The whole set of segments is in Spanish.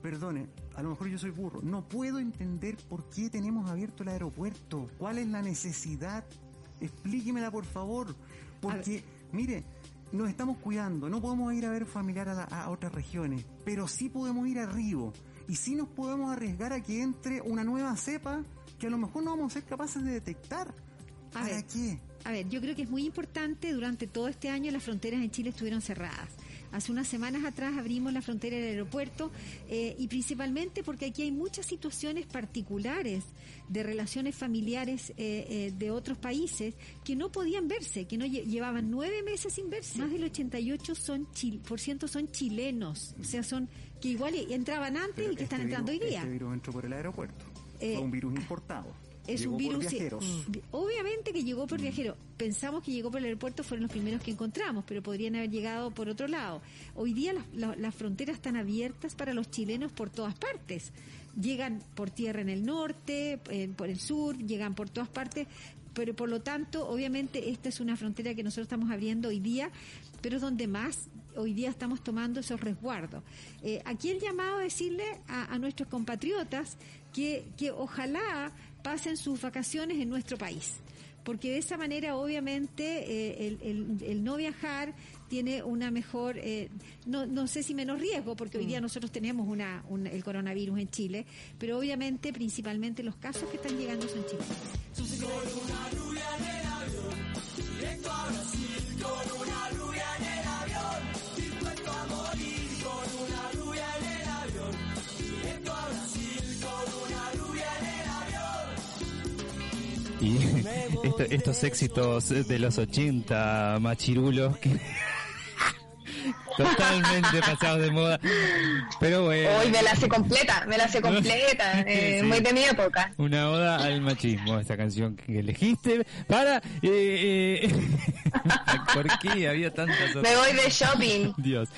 perdone, a lo mejor yo soy burro, no puedo entender por qué tenemos abierto el aeropuerto. ¿Cuál es la necesidad? Explíquemela, por favor. Porque, mire, nos estamos cuidando, no podemos ir a ver familiar a, a otras regiones, pero sí podemos ir a Río. Y sí nos podemos arriesgar a que entre una nueva cepa que a lo mejor no vamos a ser capaces de detectar. ¿Para qué? A ver, yo creo que es muy importante, durante todo este año las fronteras en Chile estuvieron cerradas. Hace unas semanas atrás abrimos la frontera del aeropuerto eh, y principalmente porque aquí hay muchas situaciones particulares de relaciones familiares eh, eh, de otros países que no podían verse, que no llevaban nueve meses sin verse. Más del 88 son por ciento son chilenos, o sea, son que igual entraban antes y que están este entrando hoy día. Este virus entró por el aeropuerto. Fue un virus importado es un virus. Obviamente que llegó por mm. viajeros. Pensamos que llegó por el aeropuerto, fueron los primeros que encontramos, pero podrían haber llegado por otro lado. Hoy día las, fronteras están abiertas para los chilenos por todas partes. Llegan por tierra en el norte, por el sur, llegan por todas partes, pero por lo tanto, obviamente, esta es una frontera que nosotros estamos abriendo hoy día, pero es donde más hoy día estamos tomando esos resguardos. Eh, aquí el llamado a decirle a, a nuestros compatriotas que, que ojalá pasen sus vacaciones en nuestro país. Porque de esa manera, obviamente, eh, el, no viajar tiene una mejor, eh, no, no sé si menos riesgo, porque hoy día mm. nosotros tenemos una, el coronavirus en Chile, pero obviamente, principalmente, los casos que están llegando son chilenos. Y estos éxitos de los 80 machirulos que totalmente pasados de moda. Pero bueno. Hoy me la hace completa, me la hace completa, eh, muy de mi época. Una oda al machismo, esta canción que elegiste para... Eh, eh, ¿Por qué había tantas Me voy de shopping. Dios.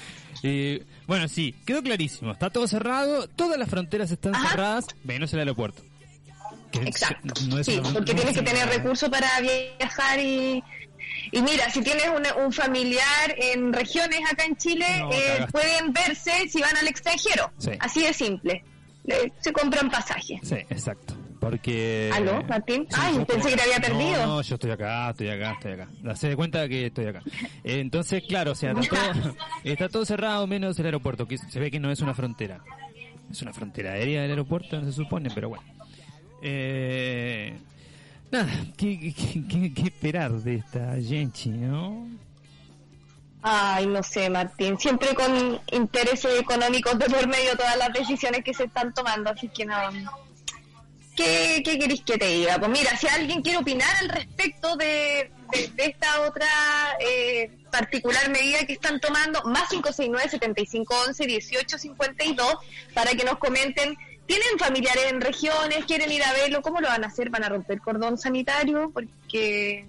Eh, bueno, sí, quedó clarísimo. Está todo cerrado, todas las fronteras están cerradas, menos el aeropuerto. Exacto. sí, porque tienes que tener recursos para viajar y, y mira, si tienes un, familiar en regiones acá en Chile, eh, pueden verse si van al extranjero. Así de simple. se compran pasajes. Sí, exacto. Porque... ¿Aló, Martín? Ay, pensé que te había perdido. No, yo estoy acá, estoy acá, estoy acá. Se de cuenta que estoy acá. Entonces, claro, o sea, está todo, está todo cerrado menos el aeropuerto, que se ve que no es una frontera. Es una frontera aérea del aeropuerto, no se supone, pero bueno. Eh, nada, ¿qué, qué, esperar de esta Genchi, no? Ay, no sé, Martín. Siempre con intereses económicos de por medio todas las decisiones que se están tomando, así que no. ¿Qué, qué queréis que te diga? Pues mira, si alguien quiere opinar al respecto de, de, esta otra eh, particular medida que están tomando, más 569 7511 1852 para que nos comenten tienen familiares en regiones, quieren ir a verlo, ¿cómo lo van a hacer? ¿Van a romper cordón sanitario? Porque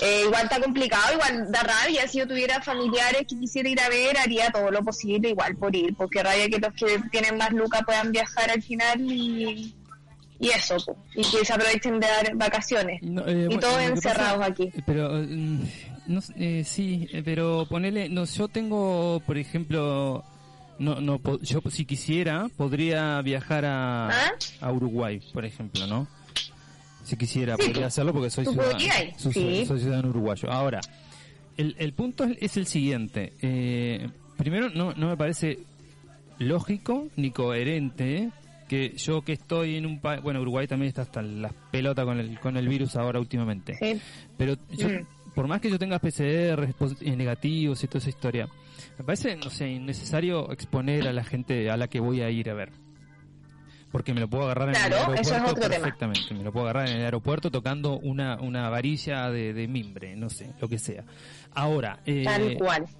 eh, igual está complicado, igual da rabia. Si yo tuviera familiares que quisiera ir a ver, haría todo lo posible igual por ir, porque rabia que los que tienen más lucas puedan viajar al final y, y eso, y que se aprovechen de dar vacaciones. Eh, y todos encerrados aquí. Pero. Mm, no, eh, sí, pero ponele, no, yo tengo, por ejemplo, no, no, yo si quisiera podría viajar a, ¿Ah? a Uruguay, por ejemplo, ¿no? Si quisiera podría hacerlo porque soy ciudadano, soy, ciudadano uruguayo. Ahora, el, el punto es el siguiente. Eh, primero, no, no me parece lógico ni coherente que yo que estoy en un país, bueno, Uruguay también está hasta las pelotas con el, con el virus ahora últimamente. Pero yo, mm. por más que yo tenga PCR negativos y toda esa historia, me parece, no sé, innecesario exponer a la gente a la que voy a ir a ver. Porque me lo puedo agarrar en el aeropuerto perfectamente. Me lo puedo agarrar en el aeropuerto tocando una, una varilla de, mimbre, no sé, lo que sea. Ahora, eh,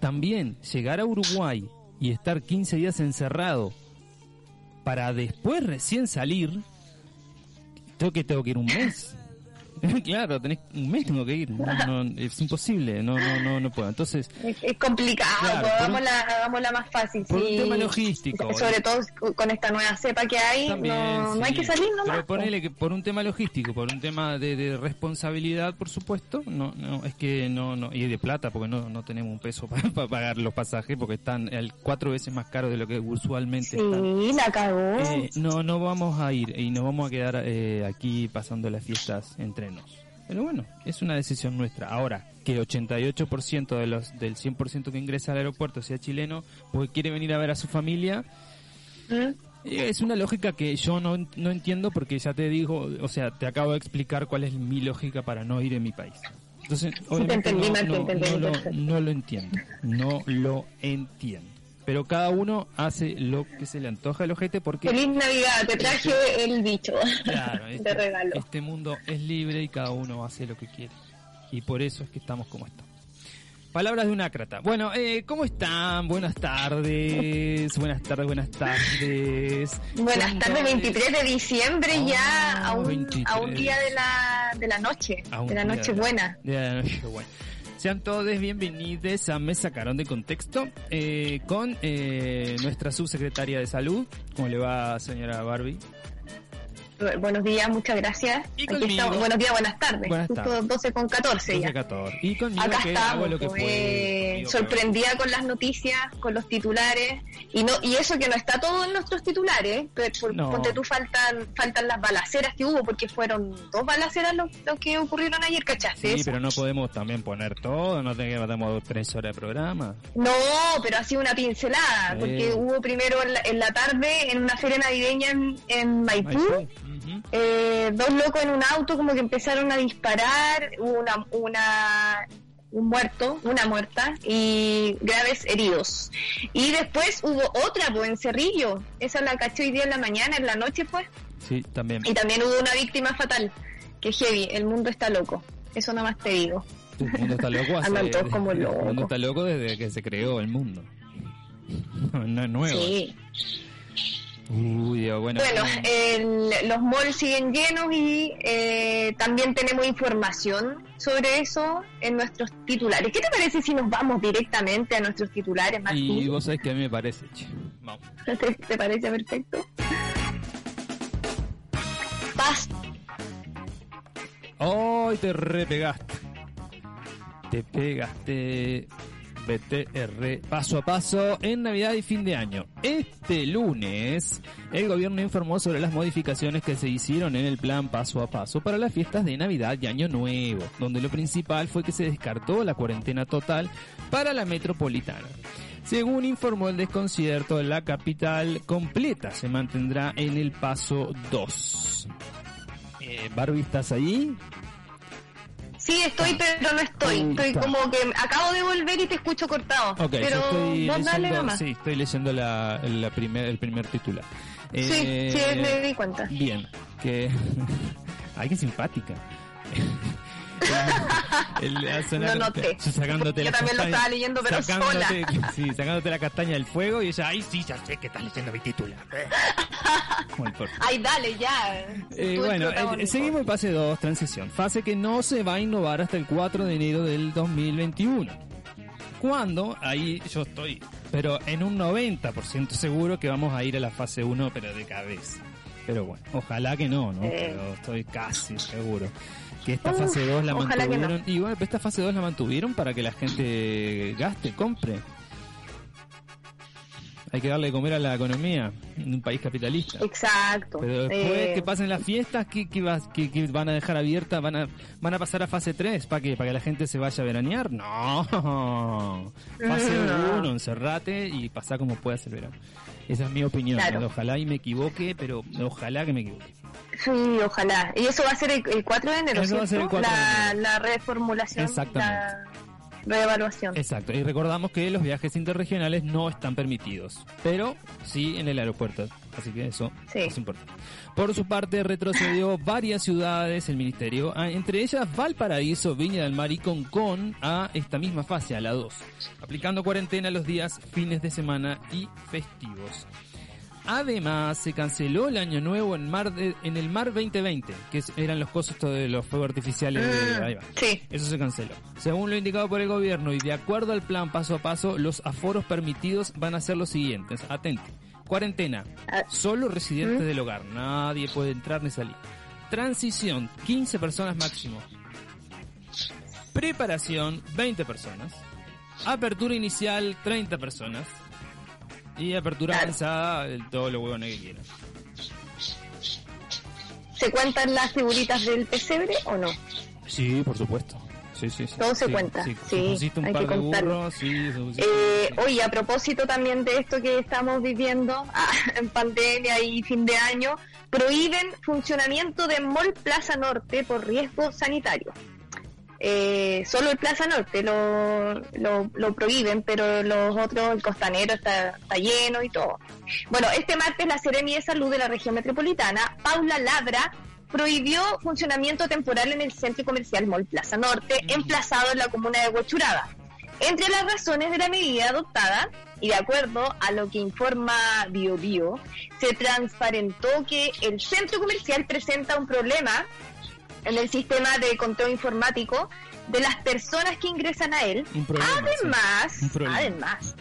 también llegar a Uruguay y estar 15 días encerrado para después recién salir, tengo que tengo que ir un mes. claro, tenés un mes tengo que ir. No, es imposible, no, no, no, no puedo. Entonces. Es, complicado, claro, hagámosla, más fácil. Por un tema logístico. Sobre todo con esta nueva cepa que hay, no, no, hay que salir nomás. Pero ponele que por un tema logístico, por un tema de, de, responsabilidad, por supuesto, no, no, es que no, no, y de plata, porque no, no tenemos un peso para, pagar los pasajes, porque están el cuatro veces más caro de lo que usualmente sí, la cagó. Eh, no, no vamos a ir y nos vamos a quedar eh, aquí pasando las fiestas pero bueno, es una decisión nuestra. Ahora, que el 88% de los, del 100% que ingresa al aeropuerto sea chileno porque quiere venir a ver a su familia, ¿Mm? es una lógica que yo no, no entiendo porque ya te digo, o sea, te acabo de explicar cuál es mi lógica para no ir en mi país. Entonces, obviamente no lo entiendo, no lo entiendo pero cada uno hace lo que se le antoja el ojete porque... Feliz Navidad, te traje el bicho claro, este, regalo. Este mundo es libre y cada uno hace lo que quiere. Y por eso es que estamos como estamos. Palabras de un ácrata. Bueno, eh, ¿cómo están? Buenas tardes. Buenas tardes, buenas tardes. Buenas tardes, 23 de diciembre ya, ah, a un, a un día de la, de la noche, de la noche buena. De la noche buena. Sean todos bienvenidos a Me Sacaron de Contexto eh, con eh, nuestra subsecretaria de Salud. ¿Cómo le va, señora Barbie? Buenos días, muchas gracias. buenos días, buenas tardes. Buenas Justo 12 con 14 ya. 14. Y conmigo Acá estamos, lo que pues, sorprendida con las noticias, con los titulares y no y eso que no está todo en nuestros titulares, pero por, tú faltan faltan las balaceras que hubo porque fueron dos balaceras lo, que ocurrieron ayer, ¿cachaste? Sí, pero no podemos también poner todo, no tenemos tres horas de programa. No, pero así una pincelada, porque hubo primero en la, tarde en una feria navideña en, Maipú eh, dos locos en un auto como que empezaron a disparar, hubo una, una un muerto, una muerta y graves heridos. Y después hubo otra, pues en Cerrillo, esa la caché hoy día en la mañana, en la noche pues. Sí, también. Y también hubo una víctima fatal, que heavy, el mundo está loco, eso nada más te digo. El mundo está loco Andan todos como locos. El mundo está loco desde que se creó el mundo. no es nuevo. Sí. Uy, bueno. Bueno, los malls siguen llenos y eh, también tenemos información sobre eso en nuestros titulares. ¿Qué te parece si nos vamos directamente a nuestros titulares, Martín? Y vos sabés que a mí me parece, Vamos. ¿Te, parece perfecto? Paz. ¡Ay, te repegaste! Te pegaste. BTR paso a paso en Navidad y fin de año. Este lunes, el gobierno informó sobre las modificaciones que se hicieron en el plan paso a paso para las fiestas de Navidad y Año Nuevo, donde lo principal fue que se descartó la cuarentena total para la metropolitana. Según informó el desconcierto, la capital completa se mantendrá en el paso 2. Eh, Barbie, ¿estás ahí? Sí, estoy, pero no estoy. Estoy como que acabo de volver y te escucho cortado. pero no dale nomás. Sí, estoy leyendo la, la primer, el primer titular. sí, sí, eh, me di cuenta. Bien, que... Ay, qué simpática. El, no noté. Sacándote Yo también lo estaba leyendo, pero sola. Sí, sacándote la castaña del fuego y ella, ay, sí, ya sé que estás leyendo mi título. ay, dale, ya. Eh, bueno, eh, seguimos en fase 2, transición. Fase que no se va a innovar hasta el 4 de enero del 2021. Cuando, ahí yo estoy, pero en un 90% seguro que vamos a ir a la fase 1, pero de cabeza. Pero bueno, ojalá que no, ¿no? Pero estoy casi seguro que esta fase 2 la mantuvieron. Y bueno, esta fase 2 la mantuvieron para que la gente gaste, compre. Hay que darle de comer a la economía en un país capitalista. Exacto. Pero después eh, que pasen las fiestas, ¿qué, qué, van a dejar abierta? ¿Van a, van a pasar a fase 3? ¿Para qué? ¿Para que la gente se vaya a veranear? No. Fase 1, encerrate y pasá como puedas el verano. Esa es mi opinión. Ojalá y me equivoque, pero ojalá que me equivoque. Sí, ojalá. Y eso va a ser el, 4 de enero, eso Va a ser el 4 la, de enero. la reformulación. Exactamente. La reevaluación. Exacto. Y recordamos que los viajes interregionales no están permitidos, pero sí en el aeropuerto. Así que eso es importante. Por su parte, retrocedió varias ciudades el ministerio, ah, entre ellas Valparaíso, Viña del Mar y Concón, a esta misma fase, a la 2, aplicando cuarentena los días fines de semana y festivos. Además, se canceló el año nuevo en mar en el mar 2020, que eran los costos de los fuegos artificiales. de, Mm, va. sí. Eso se canceló. Según lo indicado por el gobierno y de acuerdo al plan paso a paso, los aforos permitidos van a ser los siguientes. Atente. Cuarentena. Ah. Solo residentes ¿Mm? del hogar. Nadie puede entrar ni salir. Transición. 15 personas máximo. Preparación. 20 personas. Apertura inicial. 30 personas. Y apertura Claro. avanzada. Todos los huevones que quieran. ¿Se cuentan las figuritas del pesebre o no? Sí, por supuesto. Sí, sí, sí. Todo se cuenta, Sí, sí, un hay par que de contarlo. burros, Eh, oye, a propósito también de esto que estamos viviendo ah, en pandemia y fin de año, prohíben funcionamiento de Mall Plaza Norte por riesgo sanitario. Eh, solo el Plaza Norte lo, lo, lo prohíben, pero los otros, el costanero está, está lleno y todo. Bueno, este martes la Seremi de Salud de la región metropolitana, Paula Labra, prohibió funcionamiento temporal en el centro comercial Mall Plaza Norte, emplazado en la comuna de Huachuraba. Entre las razones de la medida adoptada, y de acuerdo a lo que informa BioBio, se transparentó que el centro comercial presenta un problema en el sistema de conteo informático de las personas que ingresan a él. Un problema, además, sí. Un problema. además.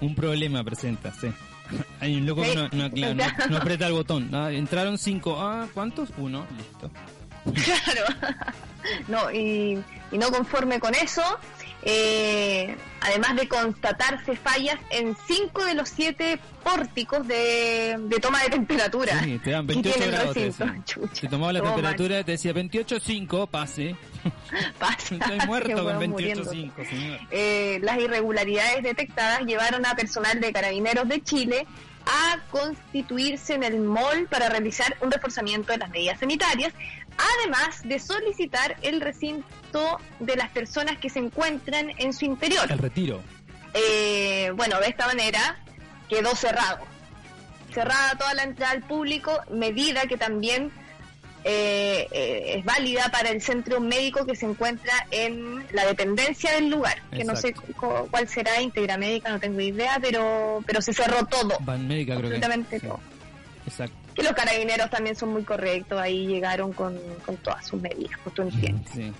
Un problema presenta, sí. Hay un loco Sí. que no, no, claro, no- no aprieta el botón. Ah, entraron cinco. Ah, ¿cuántos? Uno. Listo. Claro. no, y, y no conforme con eso, eh, además de constatarse fallas en cinco de los siete pórticos de, de toma de temperatura. Sí, te dan que 28 tiene el grados. Te Te tomaba la temperatura, te decía 28.5, pase. pasa. Estoy muerto con hueón muriéndose. 28.5, señor. Eh, las irregularidades detectadas llevaron a personal de carabineros de Chile a constituirse en el mall para realizar un reforzamiento de las medidas sanitarias, además de solicitar el recinto de las personas que se encuentran en su interior. El retiro. Eh, bueno, de esta manera quedó cerrado. Cerrada toda la entrada al público, medida que también eh, eh, es válida para el centro médico que se encuentra en la dependencia del lugar, que no sé cuál será, Integra Médica, no tengo idea, pero, pero se cerró todo, Van Médica creo que. absolutamente sí. todo. Exacto. Que los carabineros también son muy correctos, ahí llegaron con, con todas sus medidas, pues tú entiendes, Sí.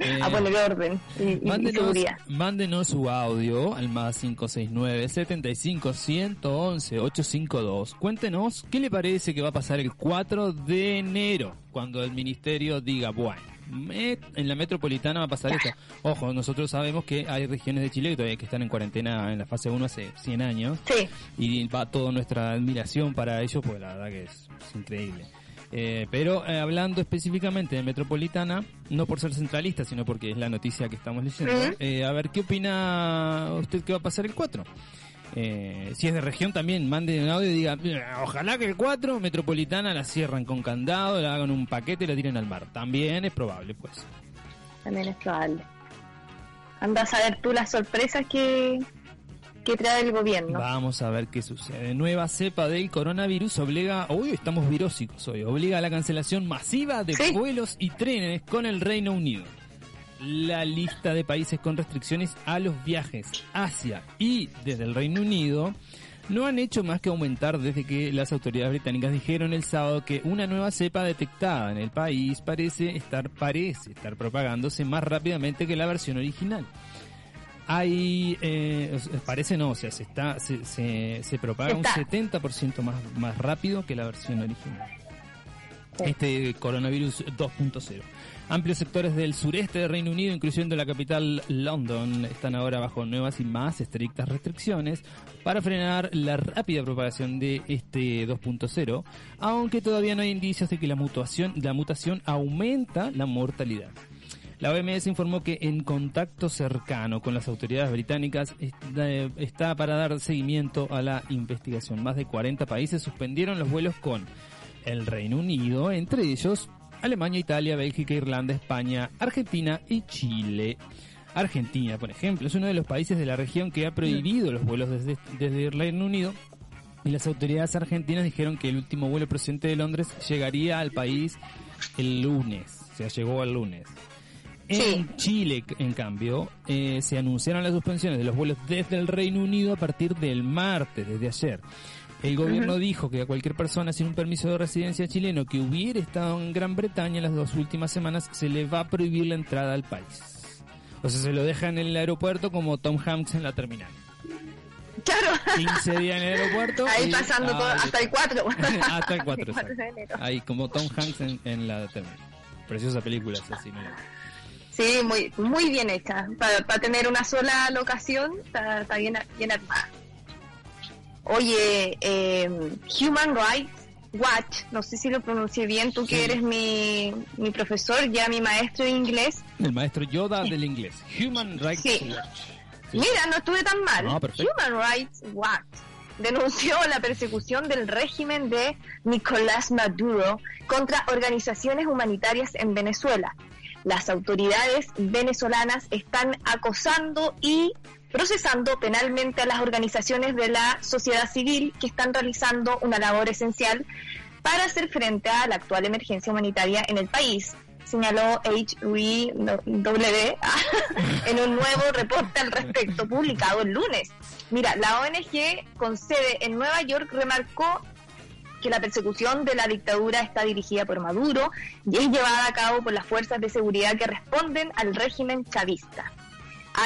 Eh, a poner orden y, y- y Mándenos, seguridad. mándenos su audio al más 569 75 111 852. Cuéntenos qué le parece que va a pasar el 4 de enero cuando el ministerio diga, bueno, me- en la metropolitana va a pasar esto. Ojo, nosotros sabemos que hay regiones de Chile que todavía que están en cuarentena en la fase 1 hace 100 años Sí, y va toda nuestra admiración para ellos, porque la verdad que es, es increíble. Eh, pero eh, hablando específicamente de Metropolitana, no por ser centralista, sino porque es la noticia que estamos leyendo, eh, a ver qué opina usted que va a pasar el 4. Eh, si es de región también, mande un audio y diga, "Mira, ojalá que el 4 Metropolitana la cierran con candado, la hagan un paquete y la tiren al mar. También es probable, pues. también es probable. Anda a saber tú las sorpresas que, que trae el gobierno. Vamos a ver qué sucede. Nueva cepa del coronavirus obliga, uy, estamos virósicos hoy, obliga a la cancelación masiva de Sí. vuelos y trenes con el Reino Unido. La lista de países con restricciones a los viajes. Hacia y desde el Reino Unido no han hecho más que aumentar desde que las autoridades británicas dijeron el sábado que una nueva cepa detectada en el país parece estar parece estar propagándose más rápidamente que la versión original. Hay eh, parece no o sea se está se, se, se propaga Está. un 70% más más rápido que la versión original este coronavirus 2.0 amplios sectores del sureste del Reino Unido incluyendo la capital London están ahora bajo nuevas y más estrictas restricciones para frenar la rápida propagación de este 2.0 aunque todavía no hay indicios de que la mutación la mutación aumenta la mortalidad. La OMS informó que en contacto cercano con las autoridades británicas está, está para dar seguimiento a la investigación. Más de 40 países suspendieron los vuelos con el Reino Unido, entre ellos Alemania, Italia, Bélgica, Irlanda, España, Argentina y Chile. Argentina, por ejemplo, es uno de los países de la región que ha prohibido los vuelos desde, desde el Reino Unido y las autoridades argentinas dijeron que el último vuelo procedente de Londres llegaría al país el lunes, o sea, llegó al lunes. En Chile, en cambio, eh, se anunciaron las suspensiones de los vuelos desde el Reino Unido a partir del martes, desde ayer. El gobierno dijo que a cualquier persona sin un permiso de residencia chileno que hubiera estado en Gran Bretaña en las dos últimas semanas se le va a prohibir la entrada al país. O sea, se lo deja en el aeropuerto como Tom Hanks en la terminal. Claro. 15 días en el aeropuerto. Ahí pasando todo, hasta el 4. hasta el 4. Ahí como Tom Hanks en, la terminal. Preciosa película, así, ¿no? Sí, muy, muy bien hecha. Para, tener una sola locación, está, está bien, bien armada. Oye, eh, Human Rights Watch, no sé si lo pronuncié bien, tú que eres mi, mi profesor, ya mi maestro de inglés. El maestro Yoda del inglés. Human Rights Watch. Mira, no estuve tan mal. Human Rights Watch denunció la persecución del régimen de Nicolás Maduro contra organizaciones humanitarias en Venezuela. Las autoridades venezolanas están acosando y procesando penalmente a las organizaciones de la sociedad civil que están realizando una labor esencial para hacer frente a la actual emergencia humanitaria en el país, señaló HWW en un nuevo reporte al respecto publicado el lunes. Mira, la ONG con sede en Nueva York remarcó que la persecución de la dictadura está dirigida por Maduro y es llevada a cabo por las fuerzas de seguridad que responden al régimen chavista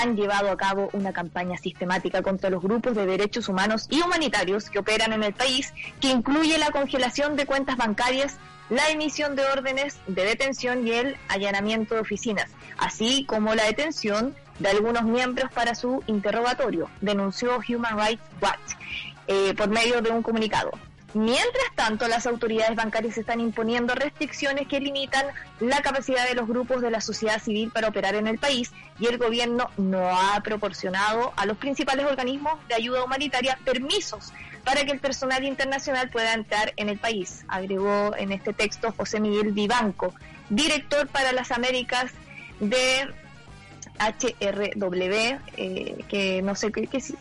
han llevado a cabo una campaña sistemática contra los grupos de derechos humanos y humanitarios que operan en el país, que incluye la congelación de cuentas bancarias, la emisión de órdenes de detención y el allanamiento de oficinas, así como la detención de algunos miembros para su interrogatorio, denunció Human Rights Watch eh, por medio de un comunicado. Mientras tanto, las autoridades bancarias están imponiendo restricciones que limitan la capacidad de los grupos de la sociedad civil para operar en el país y el gobierno no ha proporcionado a los principales organismos de ayuda humanitaria permisos para que el personal internacional pueda entrar en el país, agregó en este texto José Miguel Vivanco, director para las Américas de HRW, eh, que no sé qué, es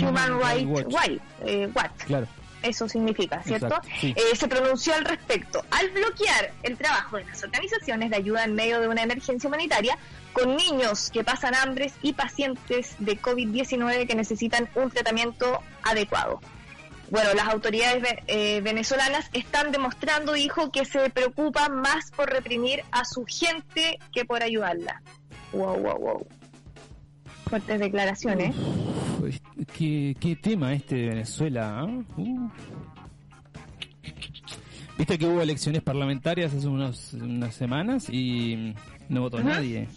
Human, Rights Watch. Eh, Claro eso significa, ¿cierto? Eh, se pronunció al respecto. Al bloquear el trabajo de las organizaciones de ayuda en medio de una emergencia humanitaria, con niños que pasan hambres y pacientes de COVID-19 que necesitan un tratamiento adecuado. Bueno, las autoridades eh, venezolanas están demostrando, dijo, que se preocupan más por reprimir a su gente que por ayudarla. Wow, wow, wow. Fuertes declaraciones. ¿Qué, tema este de Venezuela? ¿ah? Uh. Viste que hubo elecciones parlamentarias hace unas semanas y no votó nadie.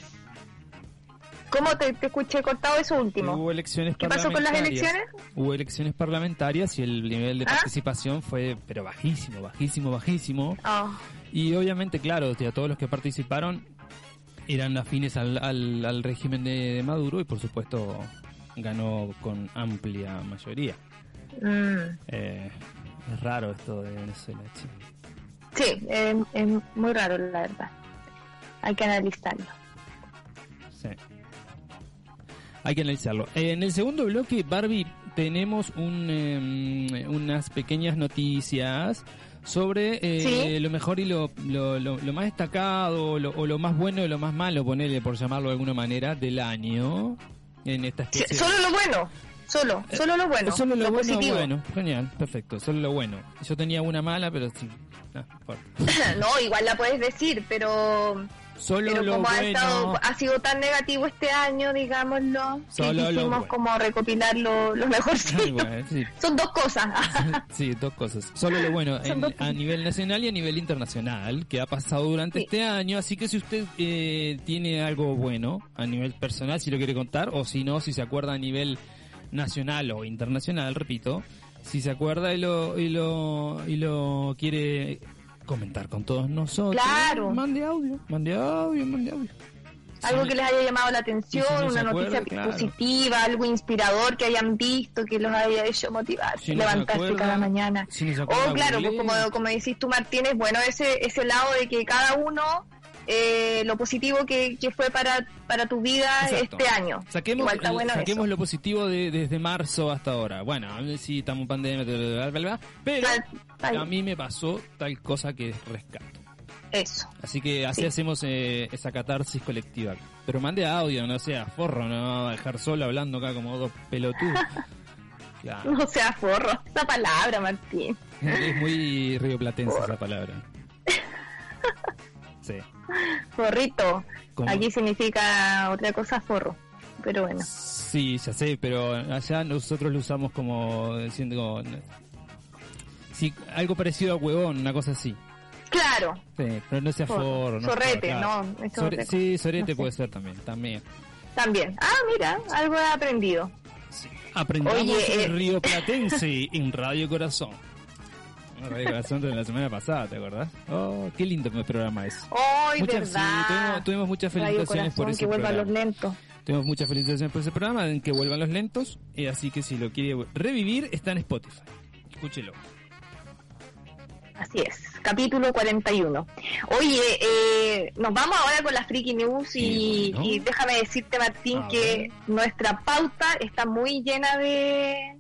¿Cómo te, escuché cortado eso último? Hubo elecciones ¿Qué pasó con las elecciones? Hubo elecciones parlamentarias y el nivel de ¿Ah? participación fue pero bajísimo, bajísimo, bajísimo. Oh. Y obviamente, claro, todos los que participaron eran afines al, al, régimen de, Maduro y por supuesto ganó con amplia mayoría. Mm. Eh, es raro esto de Venezuela. Sí, es muy raro la verdad. Hay que analizarlo. Sí. Hay que analizarlo. en el segundo bloque, Barbie, tenemos un, em, unas pequeñas noticias sobre eh, lo mejor y lo, lo, lo, más destacado o lo más bueno y lo más malo, ponerle por llamarlo de alguna manera, del año en esta especie. solo lo bueno, solo, eh, solo lo bueno. Solo lo, bueno, bueno, genial, perfecto, solo lo bueno. Yo tenía una mala, pero sí. Ah, no, igual la puedes decir, pero Solo Pero como ha, estado, ha sido tan negativo este año, digámoslo, Solo que quisimos como recopilar lo, lo mejor. Son dos cosas. sí, dos cosas. Solo lo bueno a nivel nacional y a nivel internacional que ha pasado durante este año. Así que si usted eh, tiene algo bueno a nivel personal, si lo quiere contar, o si no, si se acuerda a nivel nacional o internacional, repito, si se acuerda y lo, y lo, y lo quiere comentar con todos nosotros. Claro. Mande audio, mande audio, mande audio. Algo que les haya llamado la atención, una noticia positiva, algo inspirador que hayan visto, que los haya hecho motivar, levantarse cada mañana. o claro, pues como, como decís tú Martínez, bueno, ese, ese lado de que cada uno eh, lo positivo que, que, fue para, para tu vida este año. Saquemos, saquemos lo positivo de, desde marzo hasta ahora. Bueno, sí, estamos en pandemia, pero a mí me pasó tal cosa que rescato. Eso. Así que así hacemos eh, esa catarsis colectiva. Pero mande audio, no sea forro, no va a dejar solo hablando acá como dos pelotudos. No sea forro, esa palabra, Martín. Es muy rioplatense esa palabra. Sí. Forrito. Aquí significa otra cosa forro, pero bueno. Sí, ya sé, pero allá nosotros lo usamos como diciendo sí, algo parecido a huevón, una cosa así. Claro. Sí, pero no sea forro. sorrete, no. sí, sorete puede ser también, también. También. Ah, mira, algo he aprendido. Aprendamos Oye, el eh... río Platense en Radio Corazón. Radio Corazón de la semana pasada, ¿te acordás? Oh, qué lindo programa es. ¡Ay, muchas, verdad! Sí, tuvimos, muchas felicitaciones por ese que vuelvan los lentos. Tuvimos muchas felicitaciones por ese programa, en que vuelvan los lentos. Y así que si lo quiere revivir, está en Spotify. Escúchelo. Así es, capítulo 41. Oye, eh, nos vamos ahora con las Freaky News y, déjame decirte, Martín, que nuestra pauta está muy llena de,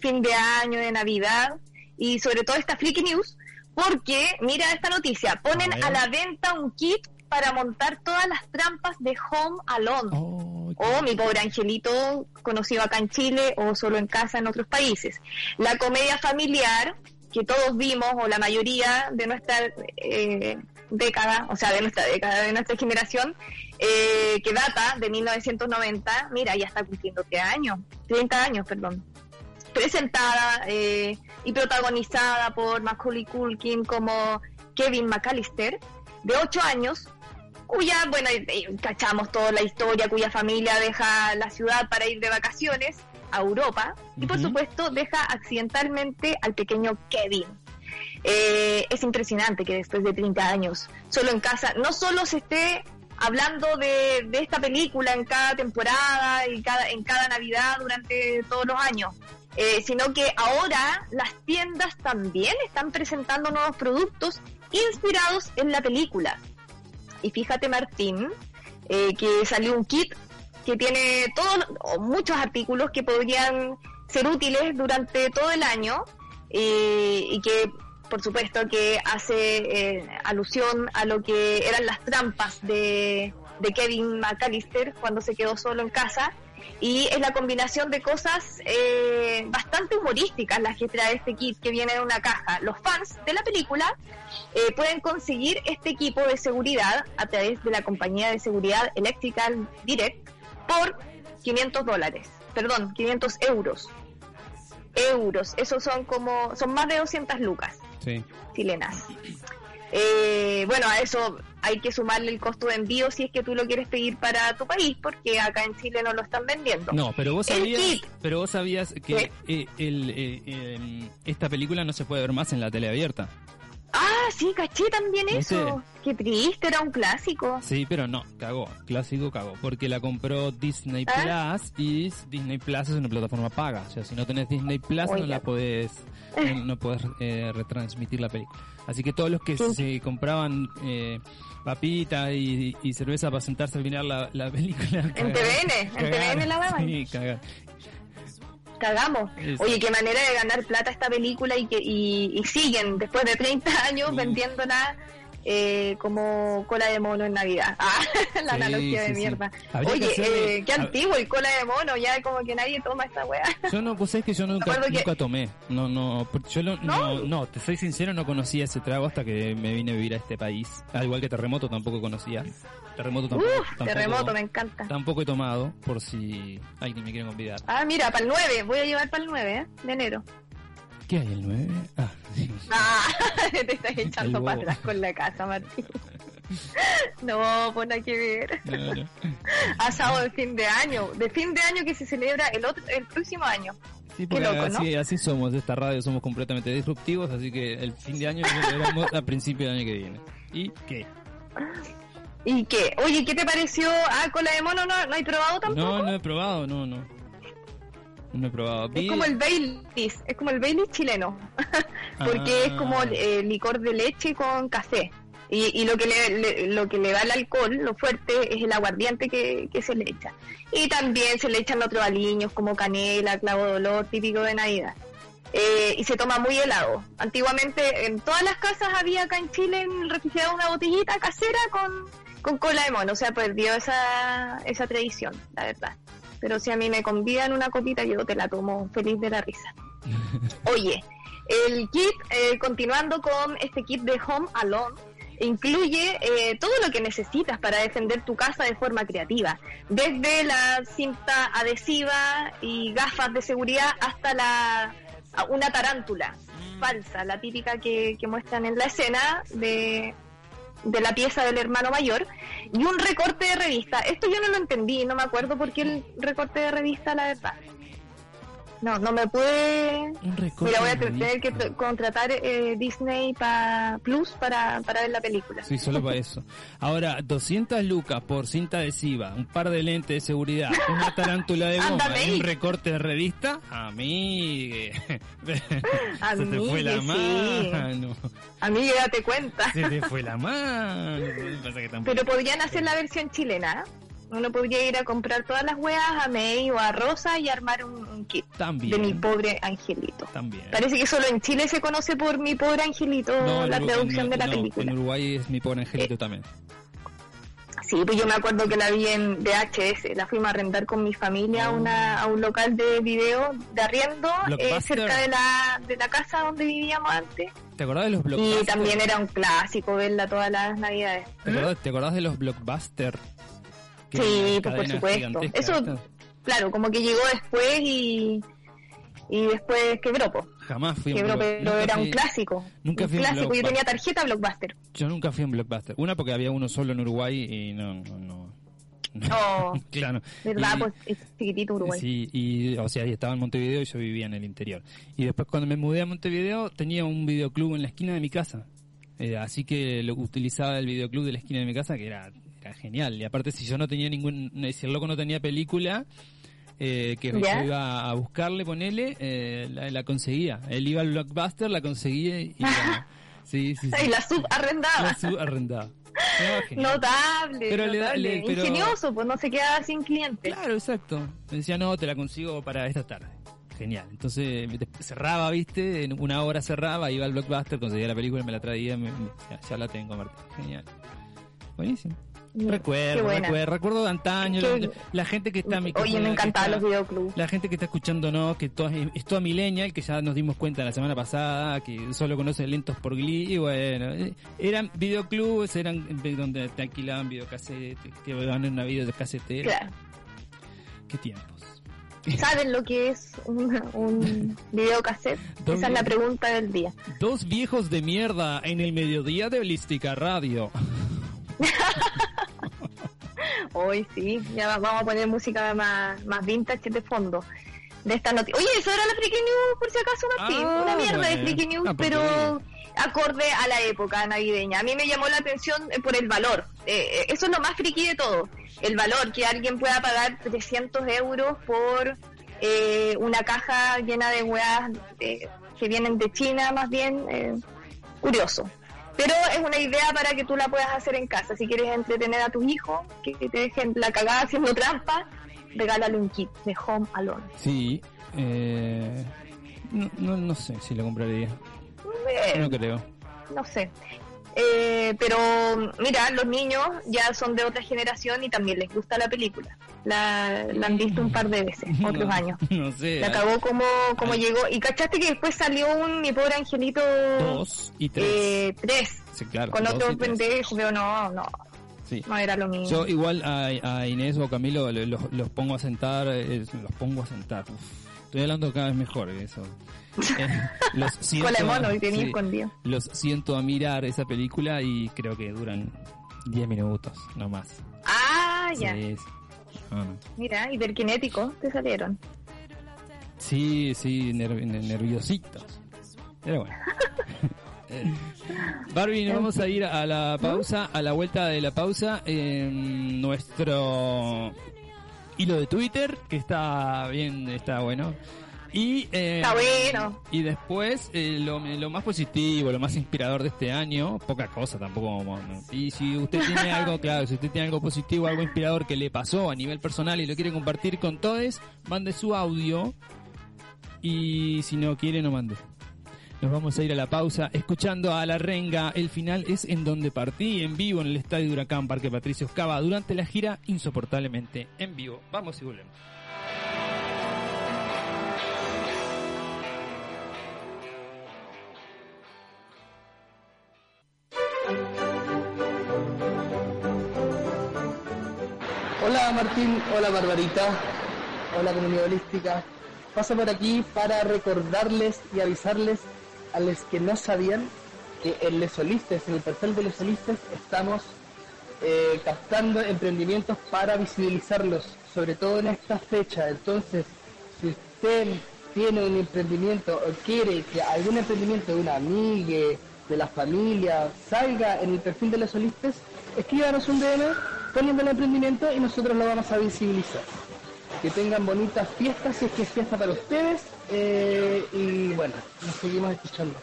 fin de año, de Navidad y sobre todo esta Freaky News, porque mira esta noticia, ponen a, la venta un kit para montar todas las trampas de Home Alone. Oh, o mi pobre angelito, conocido acá en Chile o solo en casa en otros países. La comedia familiar que todos vimos, o la mayoría de nuestra eh, década, o sea, de nuestra década, de nuestra generación, eh, que data de 1990, mira, ya está cumpliendo qué años, 30 años, perdón. Presentada eh, y protagonizada por Macaulay Culkin como Kevin McAllister, de 8 años, cuya, bueno, cachamos toda la historia, cuya familia deja la ciudad para ir de vacaciones a Europa y por supuesto deja accidentalmente al pequeño Kevin. Eh, es impresionante que después de 30 años, solo en casa, no solo se esté hablando de, esta película en cada temporada y cada, en cada Navidad durante todos los años, eh, sino que ahora las tiendas también están presentando nuevos productos inspirados en la película. Y fíjate Martín, eh, que salió un kit que tiene todos muchos artículos que podrían ser útiles durante todo el año y que por supuesto que hace eh, alusión a lo que eran las trampas de, de, Kevin McAllister cuando se quedó solo en casa y es la combinación de cosas eh, bastante humorísticas las que trae este kit que viene en una caja. Los fans de la película eh, pueden conseguir este equipo de seguridad a través de la compañía de seguridad Electrical Direct por 500 dólares, perdón, 500 euros. Euros, esos son como, son más de 200 lucas chilenas. Eh, bueno, a eso hay que sumarle el costo de envío si es que tú lo quieres pedir para tu país, porque acá en Chile no lo están vendiendo. No, pero vos sabías, pero vos sabías que eh, eh, esta película no se puede ver más en la tele abierta. Ah, sí, caché también eso. Qué triste, era un clásico. Sí, pero no, cagó. Clásico cagó. Porque la compró Disney ¿Ah? Plus y Disney Plus es una plataforma paga. O sea, si no tenés Disney Plus no la podés, no, podés eh, retransmitir la película. Así que todos los que se compraban eh, papitas y, cerveza para sentarse a mirar la, la película. en TVN, en TVN la daban. Sí, cagar cagamos. Oye, qué manera de ganar plata esta película y que y, siguen después de 30 años vendiéndola eh, como cola de mono en Navidad. Ah, la analogía de mierda. Oye, eh, qué antiguo el cola de mono, ya como que nadie toma esta weá. Yo no, pues es que yo nunca, nunca tomé. No, no, yo no, no, te soy sincero, no conocía ese trago hasta que me vine a vivir a este país. Al igual que Terremoto tampoco conocía. Terremoto tampoco. terremoto, me encanta. Tampoco he tomado, por si alguien me quiere convidar. Ah, mira, para el 9, voy a llevar para el 9, ¿eh? De enero. ¿Qué hay el 9? Ah, sí. ah te estás echando para atrás con la casa, Martín. No, pues nada que ver. No, Asado de fin de año. De fin de año que se celebra el otro el próximo año. Sí, porque así, así somos de esta radio, somos completamente disruptivos, así que el fin de año lo celebramos a principio del año que viene. ¿Y qué? ¿Y qué? Oye, ¿qué te pareció? Ah, cola de mono no, no hay probado tampoco. No, no he probado, no, no. No he probado. Es como el Baileys, es como el Baileys chileno, porque es como eh, licor de leche con café. Y, y lo que le, lo que le da el alcohol, lo fuerte, es el aguardiente que, que se le echa. Y también se le echan otros aliños como canela, clavo de olor, típico de Navidad. eh, y se toma muy helado. Antiguamente en todas las casas había acá en Chile en el refrigerador una botellita casera con, con cola de mono, o sea, perdió esa, esa tradición, la verdad. Pero si a mí me convidan una copita, yo te la tomo feliz de la risa. Oye, el kit, eh, continuando con este kit de Home Alone, incluye eh, todo lo que necesitas para defender tu casa de forma creativa, desde la cinta adhesiva y gafas de seguridad hasta la una tarántula falsa, la típica que, que muestran en la escena de, de la pieza del hermano mayor, y un recorte de revista. Esto yo no lo entendí, no me acuerdo por qué el recorte de revista, la verdad. No, no me puede. Mira, voy a tener que contratar eh, Disney pa Plus para, para ver la película. Sí, solo para eso. Ahora, 200 lucas por cinta adhesiva, un par de lentes de seguridad, una tarántula de goma y un recorte de revista. A mí. Se te fue la mano. A mí, date cuenta. Se te fue la mano. Pero podrían hacer la versión chilena. Uno podría ir a comprar todas las weas a May o a Rosa y armar un, kit de mi pobre angelito. También. Parece que solo en Chile se conoce por mi pobre angelito la traducción de la película. En Uruguay es mi pobre angelito también. Sí, pues yo me acuerdo que la vi en VHS, la fuimos a arrendar con mi familia a, una, a un local de video de arriendo eh, cerca de la, de la casa donde vivíamos antes. ¿Te acordás de los blockbusters? Y también era un clásico verla todas las navidades. ¿Te acordás, ¿te acordás de los blockbusters? Sí, pues por supuesto. Eso, claro, como que llegó después y, y después quebró, pues. Jamás fui Quebró, pero era un clásico. Nunca fui un clásico. Yo tenía tarjeta Blockbuster. Yo nunca fui a un Blockbuster. Una porque había uno solo en Uruguay y no, no, no. Oh, claro. ¿Verdad? pues es chiquitito Uruguay. Sí, y o sea, estaba en Montevideo y yo vivía en el interior. Y después cuando me mudé a Montevideo tenía un videoclub en la esquina de mi casa. Eh, así que lo utilizaba el videoclub de la esquina de mi casa, que era era genial. Y aparte, si yo no tenía ningún, si el loco no tenía película, eh, que yo iba a buscarle, ponele, eh, la, conseguía. Él iba al blockbuster, la conseguía y la, sí, sí, Y la subarrendaba. La subarrendaba. notable, pero notable. ingenioso, pues no se quedaba sin cliente. Claro, exacto. Me decía, no, te la consigo para esta tarde. Genial. Entonces cerraba, viste, en una hora cerraba, iba al blockbuster, conseguía la película, me la traía, ya, la tengo, Martín. Genial. Buenísimo. Recuerdo, recuerdo, recuerdo de antaño, la, gente que está Oye, me encantaban los videoclubs. La gente que está escuchando, no, que todo, es toda millennial, que ya nos dimos cuenta la semana pasada, que solo conoce lentos por Glee, y bueno, eh, eran videoclubs, eran donde te alquilaban videocassettes, que van en una videocasetera. Claro. Qué tiempos. ¿Saben lo que es un, un videocassette? Esa es la pregunta del día. Dos viejos de mierda en el mediodía de Holística Radio. Hoy sí, ya vamos a poner música más, más vintage de fondo. De esta noticia. Oye, eso era la Freaky News, por si acaso, Martín. Ah, Una mierda de Freaky News, ah, pero acorde a la época navideña. A mí me llamó la atención eh, por el valor. Eh, eh, eso es lo más friki de todo. El valor, que alguien pueda pagar 300 euros por una caja llena de weas que vienen de China, más bien. curioso. Pero es una idea para que tú la puedas hacer en casa. Si quieres entretener a tus hijos, que te dejen la cagada haciendo trampa, regálale un kit de Home Alone. Sí, eh, no, no, sé si lo compraría. Eh, no creo. No sé. Eh, pero mira, los niños ya son de otra generación y también les gusta la película. La, han visto un par de veces, otros años. No sé. La acabó como, como llegó. Y cachaste que después salió un Mi Pobre Angelito. Dos y tres. Eh, tres. Sí, claro. Con otro pendejo, pero no, no. Sí. No era lo mismo. Yo igual a, Inés o a Camilo los, pongo a sentar, eh, los pongo a sentar. estoy hablando cada vez mejor eso. Eh, los siento, Los siento a mirar esa película y creo que duran 10 minutos, no más. Ah, ya. Ah. Mira, hiperkinéticos te salieron. Sí, sí, nerviositos. Pero bueno. Barbie, nos vamos a ir a la pausa, a la vuelta de la pausa, en nuestro hilo de Twitter, que está bien, está bueno. Y, eh, Está bueno. Y después, eh, lo, más positivo, lo más inspirador de este año, poca cosa tampoco. Y si usted tiene algo, claro, si usted tiene algo positivo, algo inspirador que le pasó a nivel personal y lo quiere compartir con todos, mande su audio y si no quiere, no mande. Nos vamos a ir a la pausa escuchando a La Renga. El final es en donde partí, en vivo en el Estadio de Huracán Parque Patricio Cava durante la gira insoportablemente en vivo. Vamos y volvemos. Hola Martín, hola Barbarita, hola comunidad holística. Paso por aquí para recordarles y avisarles a los que no sabían que en Les Solistes, en el perfil de Les Solistes, estamos eh, captando emprendimientos para visibilizarlos, sobre todo en esta fecha. Entonces, si usted tiene un emprendimiento o quiere que algún emprendimiento de una amiga, de la familia, salga en el perfil de Les Solistes, escríbanos un DM poniendo el emprendimiento y nosotros lo vamos a visibilizar. Que tengan bonitas fiestas, si es que es fiesta para ustedes. Eh, y bueno, nos seguimos escuchando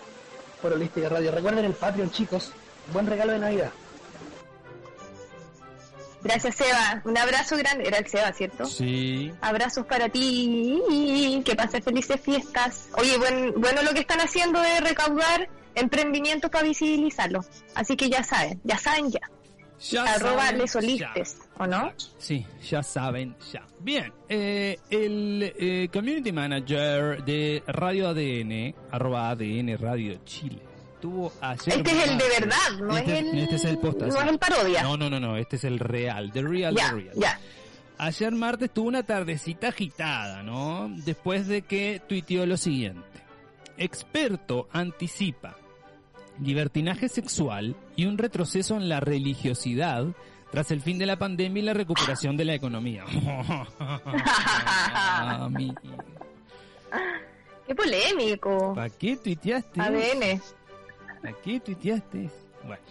por Holística Radio. Recuerden el Patreon, chicos. Buen regalo de Navidad. Gracias, Seba. Un abrazo grande. Era el Seba, ¿cierto? Sí. Abrazos para ti. Que pases felices fiestas. Oye, bueno lo que están haciendo es recaudar emprendimientos para visibilizarlos. Así que ya saben, ya saben ya. Ya arroba lesolistes, ¿o no? Sí, ya saben, ya. Bien, eh, el eh, community manager de Radio ADN, arroba ADN Radio Chile, tuvo ayer... Este es el de verdad, no este, es el... Este es el posta, No es el parodia. No, no, no, no, este es el real, the real, the real. Ya. Ayer martes tuvo una tardecita agitada, ¿no? Después de que tuiteó lo siguiente. Experto anticipa libertinaje sexual y un retroceso en la religiosidad tras el fin de la pandemia y la recuperación de la economía. Qué polémico. ¿Para qué tuiteaste? ADN. ¿Para qué tuiteaste? Bueno.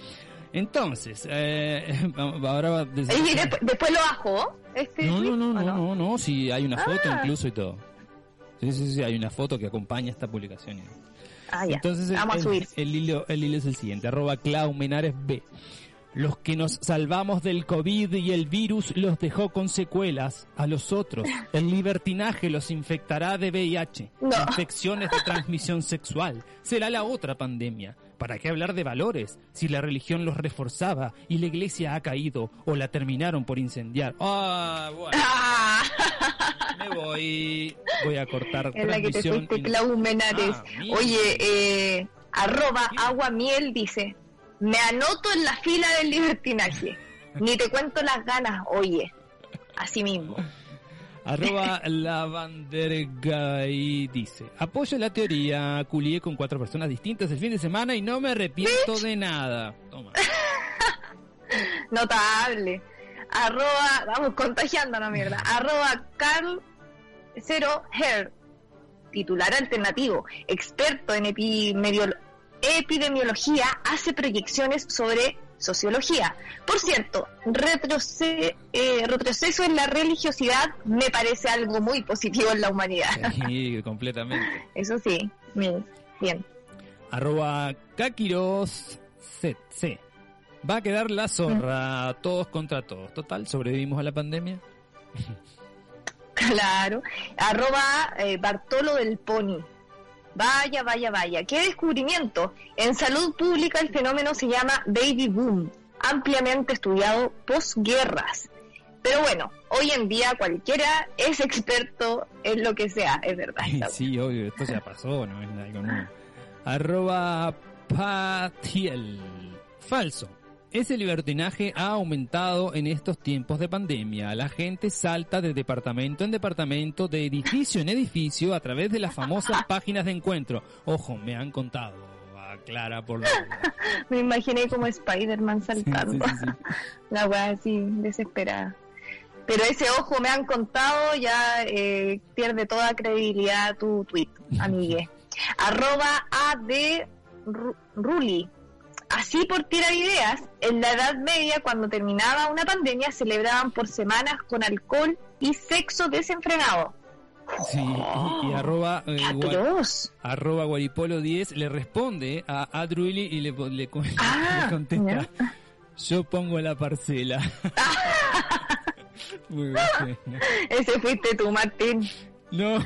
Entonces, eh, ahora va ¿Y después, lo bajó? Este no, no, no, no, no, no, sí, hay una foto ah. incluso y todo. Sí, sí, sí, hay una foto que acompaña esta publicación. Ah, Entonces, el, hilo, el hilo es el siguiente, arroba Clau Menares B. Los que nos salvamos del COVID y el virus los dejó con secuelas. A los otros, el libertinaje los infectará de VIH, infecciones de transmisión sexual. Será la otra pandemia. ¿Para qué hablar de valores si la religión los reforzaba y la iglesia ha caído o la terminaron por incendiar? Ah, bueno. Ah. Me voy. Voy a cortar en la que te fuiste, Menares. Ah, Oye, eh, arroba agua miel dice, me anoto en la fila del libertinaje. Ni te cuento las ganas, oye. Así mismo. Arroba y dice, apoyo la teoría, culié con cuatro personas distintas el fin de semana y no me arrepiento de nada. Toma. Notable. Arroba, vamos contagiando la mierda. Arroba Carl Cero Her, titular alternativo, experto en epidemiología, hace proyecciones sobre sociología. Por cierto, eh, retroceso en la religiosidad me parece algo muy positivo en la humanidad. Sí, completamente. Eso sí, bien. Arroba Kakiros. Va a quedar la zorra, todos contra todos. Total, sobrevivimos a la pandemia. Claro. Arroba eh, Bartolo del Pony. Vaya, vaya, vaya. ¿Qué descubrimiento? En salud pública el fenómeno se llama baby boom, ampliamente estudiado posguerras. Pero bueno, hoy en día cualquiera es experto en lo que sea, es verdad. Sí, obvio, esto ya pasó, no es nuevo. Arroba Patiel. Falso. Ese libertinaje ha aumentado en estos tiempos de pandemia. La gente salta de departamento en departamento, de edificio en edificio, a través de las famosas páginas de encuentro. Ojo, me han contado. Aclara por la Me imaginé como Spider-Man saltando. La weá así, desesperada. Pero ese ojo me han contado ya eh, pierde toda credibilidad tu tweet, amigue. Arroba AD Ruli Así por tirar ideas, en la Edad Media, cuando terminaba una pandemia, celebraban por semanas con alcohol y sexo desenfrenado. Sí, y, arroba, eh, arroba guaripolo 10 le responde a Adruili y le, le, ah, contesta, yo pongo la parcela. Muy Ese fuiste tú, Martín. No.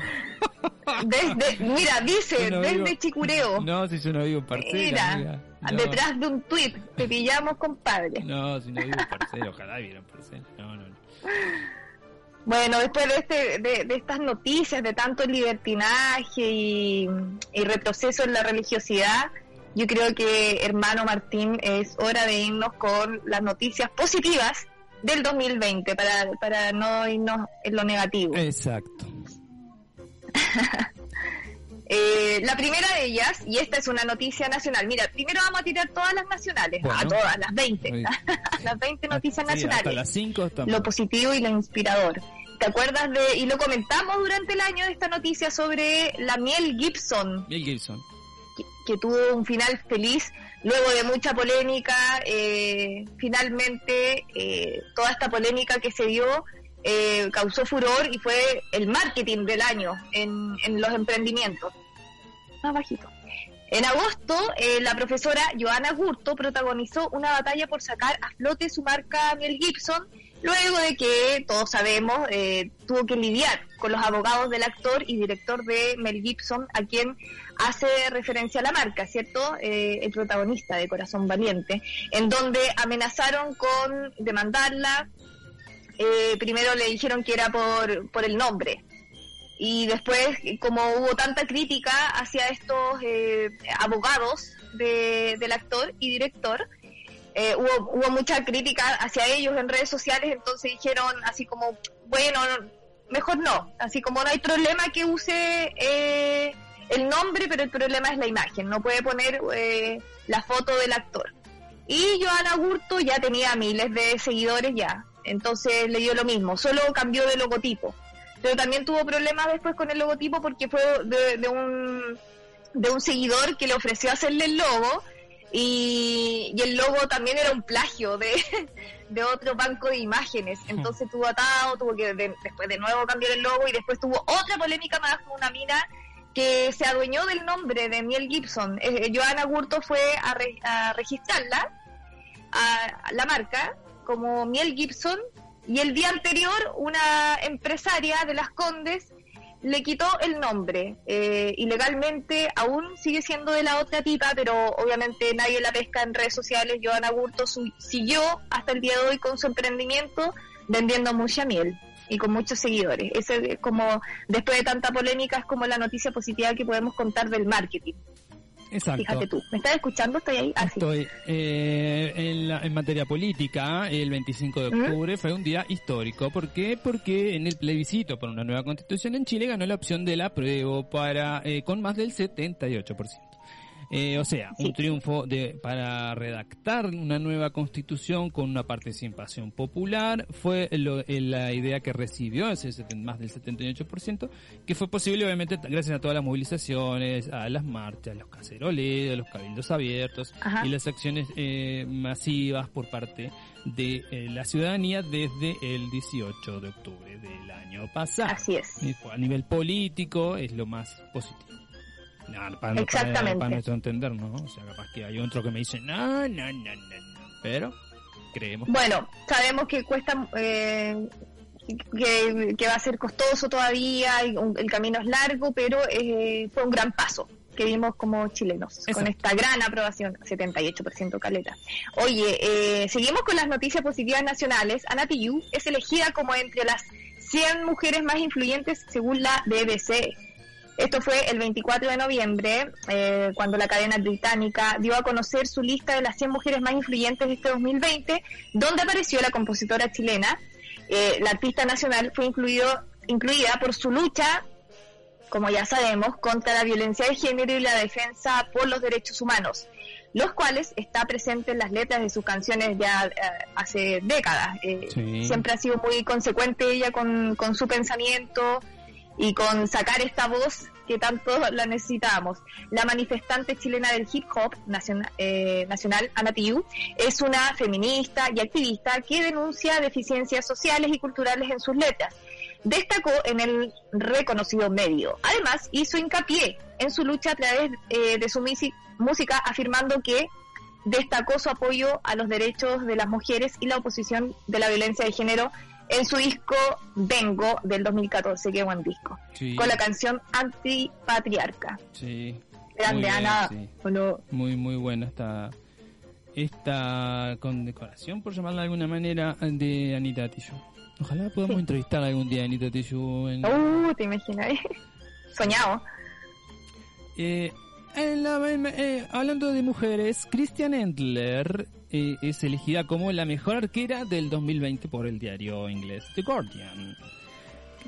desde, mira, dice, desde Chicureo. No, si yo no vivo en Parcela. Mira, detrás de un tuit, te pillamos, compadre. No, si no vivo en Parcela, ojalá viviera en Parcela. No, no, no. Bueno, después de, este, de, estas noticias de tanto libertinaje y, retroceso en la religiosidad, yo creo que, hermano Martín, es hora de irnos con las noticias positivas del 2020 para, para no irnos en lo negativo. Exacto. Eh, la primera de ellas, y esta es una noticia nacional, mira, primero vamos a tirar todas las nacionales, a todas, las 20, las 20 noticias nacionales. las 5 Lo positivo y lo inspirador. ¿Te acuerdas de, y lo comentamos durante el año, esta noticia sobre la miel Gibson? Miel Gibson. Que, tuvo un final feliz luego de mucha polémica. Eh, finalmente, eh, toda esta polémica que se dio eh, causó furor y fue el marketing del año en, los emprendimientos. Más bajito. En agosto, eh, la profesora Joana Gurto protagonizó una batalla por sacar a flote su marca Mel Gibson, luego de que, todos sabemos, eh, tuvo que lidiar con los abogados del actor y director de Mel Gibson, a quien hace referencia la marca, ¿cierto? el protagonista de Corazón Valiente, en donde amenazaron con demandarla, eh, primero le dijeron que era por, por el nombre. Y después, como hubo tanta crítica hacia estos eh, abogados del actor y director, eh, hubo, hubo mucha crítica hacia ellos en redes sociales, entonces dijeron así como, bueno, mejor no, así como no hay problema que use el nombre, pero el problema es la imagen, no puede poner la foto del actor. Y Joana Gurto ya tenía miles de seguidores ya, entonces le dio lo mismo, solo cambió de logotipo. Pero también tuvo problemas después con el logotipo porque fue de, un, de un seguidor que le ofreció hacerle el logo y, el logo también era un plagio de, de otro banco de imágenes. Entonces tuvo atado, tuvo que después de nuevo cambiar el logo y después tuvo otra polémica más con una mina que se adueñó del nombre de Miel Gibson. Eh, Joana Gurto fue a, a registrarla, a la marca, como Miel Gibson y el día anterior una empresaria de las Condes le quitó el nombre. Eh, ilegalmente aún sigue siendo de la otra tipa, pero obviamente nadie la pesca en redes sociales. Joana Burto siguió hasta el día de hoy con su emprendimiento vendiendo mucha miel y con muchos seguidores. Eso es como, después de tanta polémica, es como la noticia positiva que podemos contar del marketing. Exacto. Fíjate tú. ¿Me estás escuchando? Estoy ahí. Ah, Estoy. Eh, en, materia política, el 25 de ¿Mm? octubre fue un día histórico. ¿Por qué? Porque en el plebiscito por una nueva constitución en Chile ganó la opción del apruebo para, eh, con más del 78%. Eh, o sea, un triunfo de, para redactar una nueva constitución con una participación popular fue eh, la idea que recibió ese más del 78%, que fue posible obviamente gracias a todas las movilizaciones, a las marchas, los caceroles, los cabildos abiertos y las acciones eh, masivas por parte de la ciudadanía desde el 18 de octubre del año pasado. Así es. A nivel político es lo más positivo para, Exactamente. Para, nuestro entender, ¿no? O sea, capaz que hay otro que me dice, no, no, no, no, Pero creemos. Bueno, sabemos que cuesta, eh, que, va a ser costoso todavía, el camino es largo, pero eh, fue un gran paso que vimos como chilenos con esta gran aprobación, 78% caleta. Oye, eh, seguimos con las noticias positivas nacionales. Ana Tijoux es elegida como entre las 100 mujeres más influyentes según la BBC. Esto fue el 24 de noviembre, eh, cuando la cadena británica dio a conocer su lista de las 100 mujeres más influyentes de este 2020, donde apareció la compositora chilena. Eh, la artista nacional fue incluido, incluida por su lucha, como ya sabemos, contra la violencia de género y la defensa por los derechos humanos, los cuales está presente en las letras de sus canciones ya eh, hace décadas. Siempre ha sido muy consecuente ella con, con su pensamiento y con sacar esta voz que tanto la necesitábamos. La manifestante chilena del hip hop nacional, eh, nacional es una feminista y activista que denuncia deficiencias sociales y culturales en sus letras. Destacó en el reconocido medio. Además, hizo hincapié en su lucha a través eh, de su música, afirmando que destacó su apoyo a los derechos de las mujeres y la oposición de la violencia de género en su disco Vengo del 2014, qué buen disco, con la canción Antipatriarca. Sí. Grande Ana, Muy, muy buena esta, esta condecoración, por llamarla de alguna manera, de Anita Tijoux. Ojalá podamos entrevistar algún día a Anita Tijoux. En... Uh, te imaginas. Soñado. Eh, eh, hablando de mujeres, Christian Endler eh, es elegida como la mejor arquera del 2020 por el diario inglés The Guardian.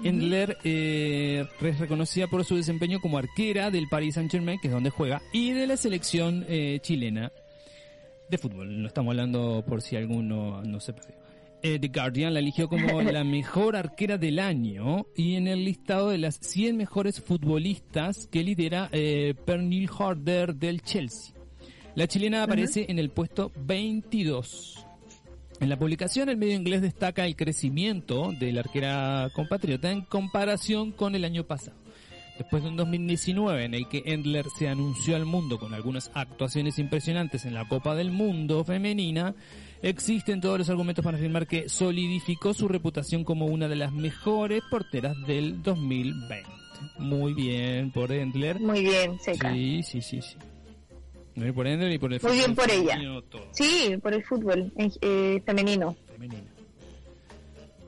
Endler es reconocida por su desempeño como arquera del Paris Saint Germain, que es donde juega, y de la selección chilena de fútbol. No estamos hablando por si alguno no se perdió. Eh, The Guardian la eligió como la mejor arquera del año y en el listado de las 100 mejores futbolistas que lidera eh, Pernil Harder del Chelsea. La chilena aparece en el puesto 22. En la publicación, el medio inglés destaca el crecimiento de la arquera compatriota en comparación con el año pasado. Después de un 2019 en el que Endler se anunció al mundo con algunas actuaciones impresionantes en la Copa del Mundo femenina, existen todos los argumentos para afirmar que solidificó su reputación como una de las mejores porteras del 2020. Muy bien por Endler. Muy bien, seca. Sí, sí, sí, sí. Muy por Endler y por el Muy bien por ella. Sí, por el fútbol eh, femenino. Femenino.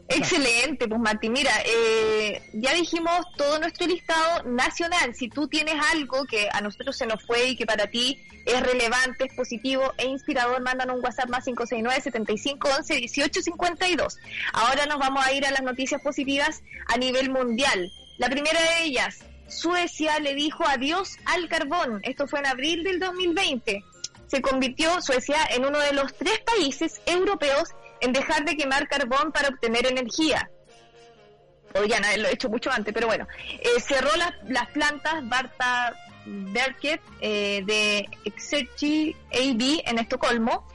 Excelente, pues Martín. Mira, eh, ya dijimos todo nuestro listado nacional. Si tú tienes algo que a nosotros se nos fue y que para ti es relevante, es positivo e inspirador, mándanos un WhatsApp más 569-7511-1852. Ahora nos vamos a ir a las noticias positivas a nivel mundial. La primera de ellas, Suecia le dijo adiós al carbón. Esto fue en abril del 2020. Se convirtió Suecia en uno de los tres países europeos en dejar de quemar carbón para obtener energía. Podrían haberlo hecho mucho antes, pero bueno. Eh, cerró las plantas Barta Berket eh, de Exergi AB en Estocolmo.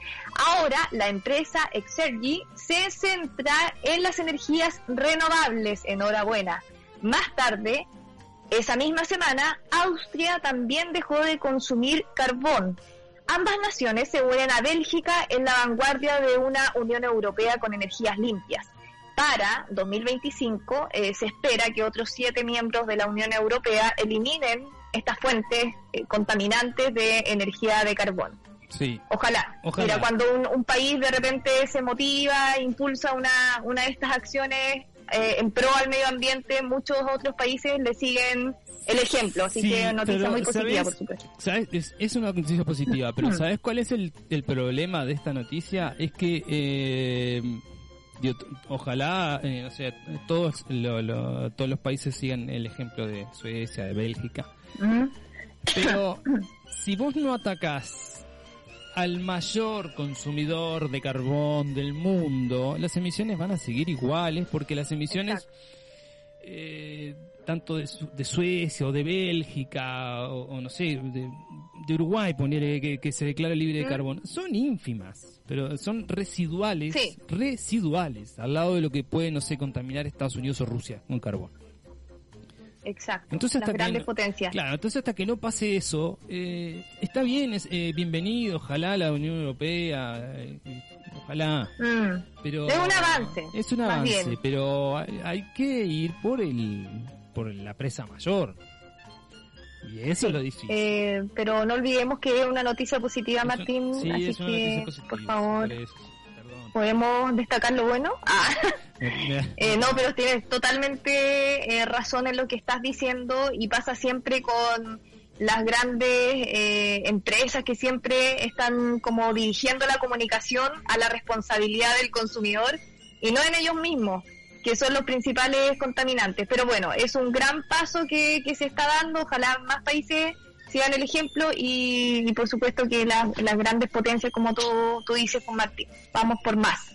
Ahora la empresa Exergi se centra en las energías renovables. Enhorabuena. Más tarde, esa misma semana, Austria también dejó de consumir carbón Ambas naciones se unen a Bélgica en la vanguardia de una Unión Europea con energías limpias. Para 2025 eh, se espera que otros siete miembros de la Unión Europea eliminen estas fuentes eh, contaminantes de energía de carbón. Sí. Ojalá. Mira, cuando un, país de repente se motiva, impulsa una, una de estas acciones eh, en pro al medio ambiente, muchos otros países le siguen el ejemplo, así que noticia muy positiva, por supuesto. Es, una noticia positiva, pero ¿sabes cuál es el, el problema de esta noticia? Es que eh, ojalá, eh, o sea, todos, todos los países sigan el ejemplo de Suecia, de Bélgica. Pero si vos no atacás al mayor consumidor de carbón del mundo, las emisiones van a seguir iguales porque las emisiones eh, tanto de, de, Suecia o de Bélgica o, no sé, de, Uruguay, poner que, se declara libre de mm. carbón, son ínfimas, pero son residuales, residuales, al lado de lo que puede, no sé, contaminar Estados Unidos o Rusia con carbón. Exacto. Entonces, hasta grandes potencias. Claro, entonces hasta que no pase eso, eh, está bien, es eh, bienvenido, ojalá la Unión Europea, eh, ojalá. Mm. Pero es un avance. Es un avance, pero hay, que ir por el por la presa mayor. Y eso es lo difícil. Eh, pero no olvidemos que es una noticia positiva, Martín. Sí, así que, por favor, ¿podemos destacar lo bueno? Ah. Eh, no, pero tienes totalmente eh, razón en lo que estás diciendo y pasa siempre con las grandes empresas que siempre están como dirigiendo la comunicación a la responsabilidad del consumidor y no en ellos mismos que son los principales contaminantes. Pero bueno, es un gran paso que, que se está dando, ojalá más países sigan el ejemplo y, por supuesto que las grandes potencias, como tú, tú dices, con Martín, vamos por más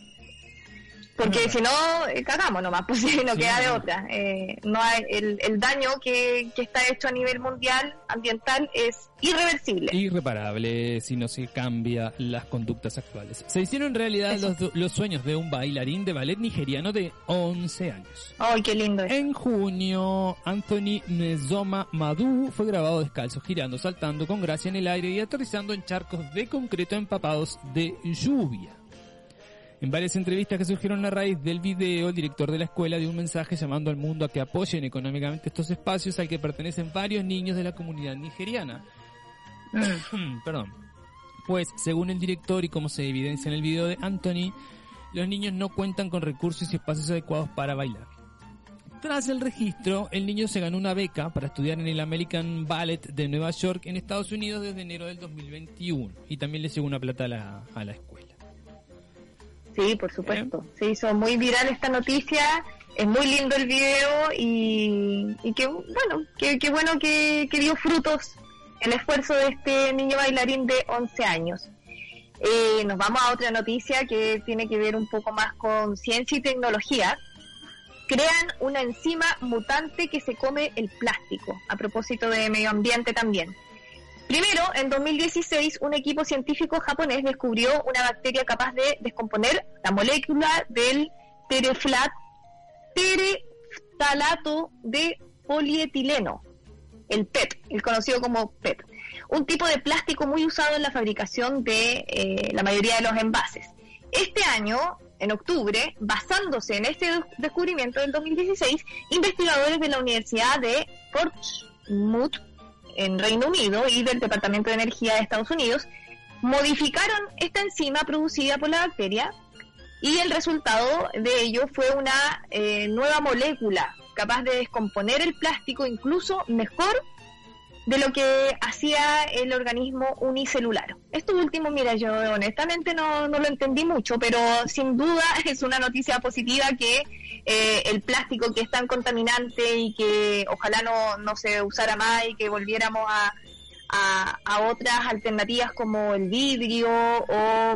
porque si no, eh, cagamos nomás, pues no queda de otra. Eh, no hay, el, el daño que, que, está hecho a nivel mundial, ambiental, es irreversible. Irreparable si no se cambia las conductas actuales. Se hicieron realidad los, los, sueños de un bailarín de ballet nigeriano de 11 años. ¡Ay, qué lindo! En junio, Anthony Nezoma Madu fue grabado descalzo, girando, saltando con gracia en el aire y aterrizando en charcos de concreto empapados de lluvia. En varias entrevistas que surgieron a raíz del video, el director de la escuela dio un mensaje llamando al mundo a que apoyen económicamente estos espacios al que pertenecen varios niños de la comunidad nigeriana. Perdón. Pues, según el director y como se evidencia en el video de Anthony, los niños no cuentan con recursos y espacios adecuados para bailar. Tras el registro, el niño se ganó una beca para estudiar en el American Ballet de Nueva York en Estados Unidos desde enero del 2021 y también le llegó una plata a la, a la escuela. Sí, por supuesto. Se hizo muy viral esta noticia. Es muy lindo el video y, y que bueno, que, bueno que, dio frutos el esfuerzo de este niño bailarín de 11 años. Eh, nos vamos a otra noticia que tiene que ver un poco más con ciencia y tecnología. Crean una enzima mutante que se come el plástico, a propósito de medio ambiente también. Primero, en 2016, un equipo científico japonés descubrió una bacteria capaz de descomponer la molécula del tereflat, tereftalato de polietileno, el PET, el conocido como PET, un tipo de plástico muy usado en la fabricación de eh, la mayoría de los envases. Este año, en octubre, basándose en este descubrimiento del 2016, investigadores de la Universidad de Portsmouth en Reino Unido y del Departamento de Energía de Estados Unidos modificaron esta enzima producida por la bacteria y el resultado de ello fue una eh, nueva molécula capaz de descomponer el plástico incluso mejor de lo que hacía el organismo unicelular. Esto último, mira, yo honestamente no, no lo entendí mucho, pero sin duda es una noticia positiva que eh, el plástico que es tan contaminante y que ojalá no, no se usara más y que volviéramos a, a, otras alternativas como el vidrio o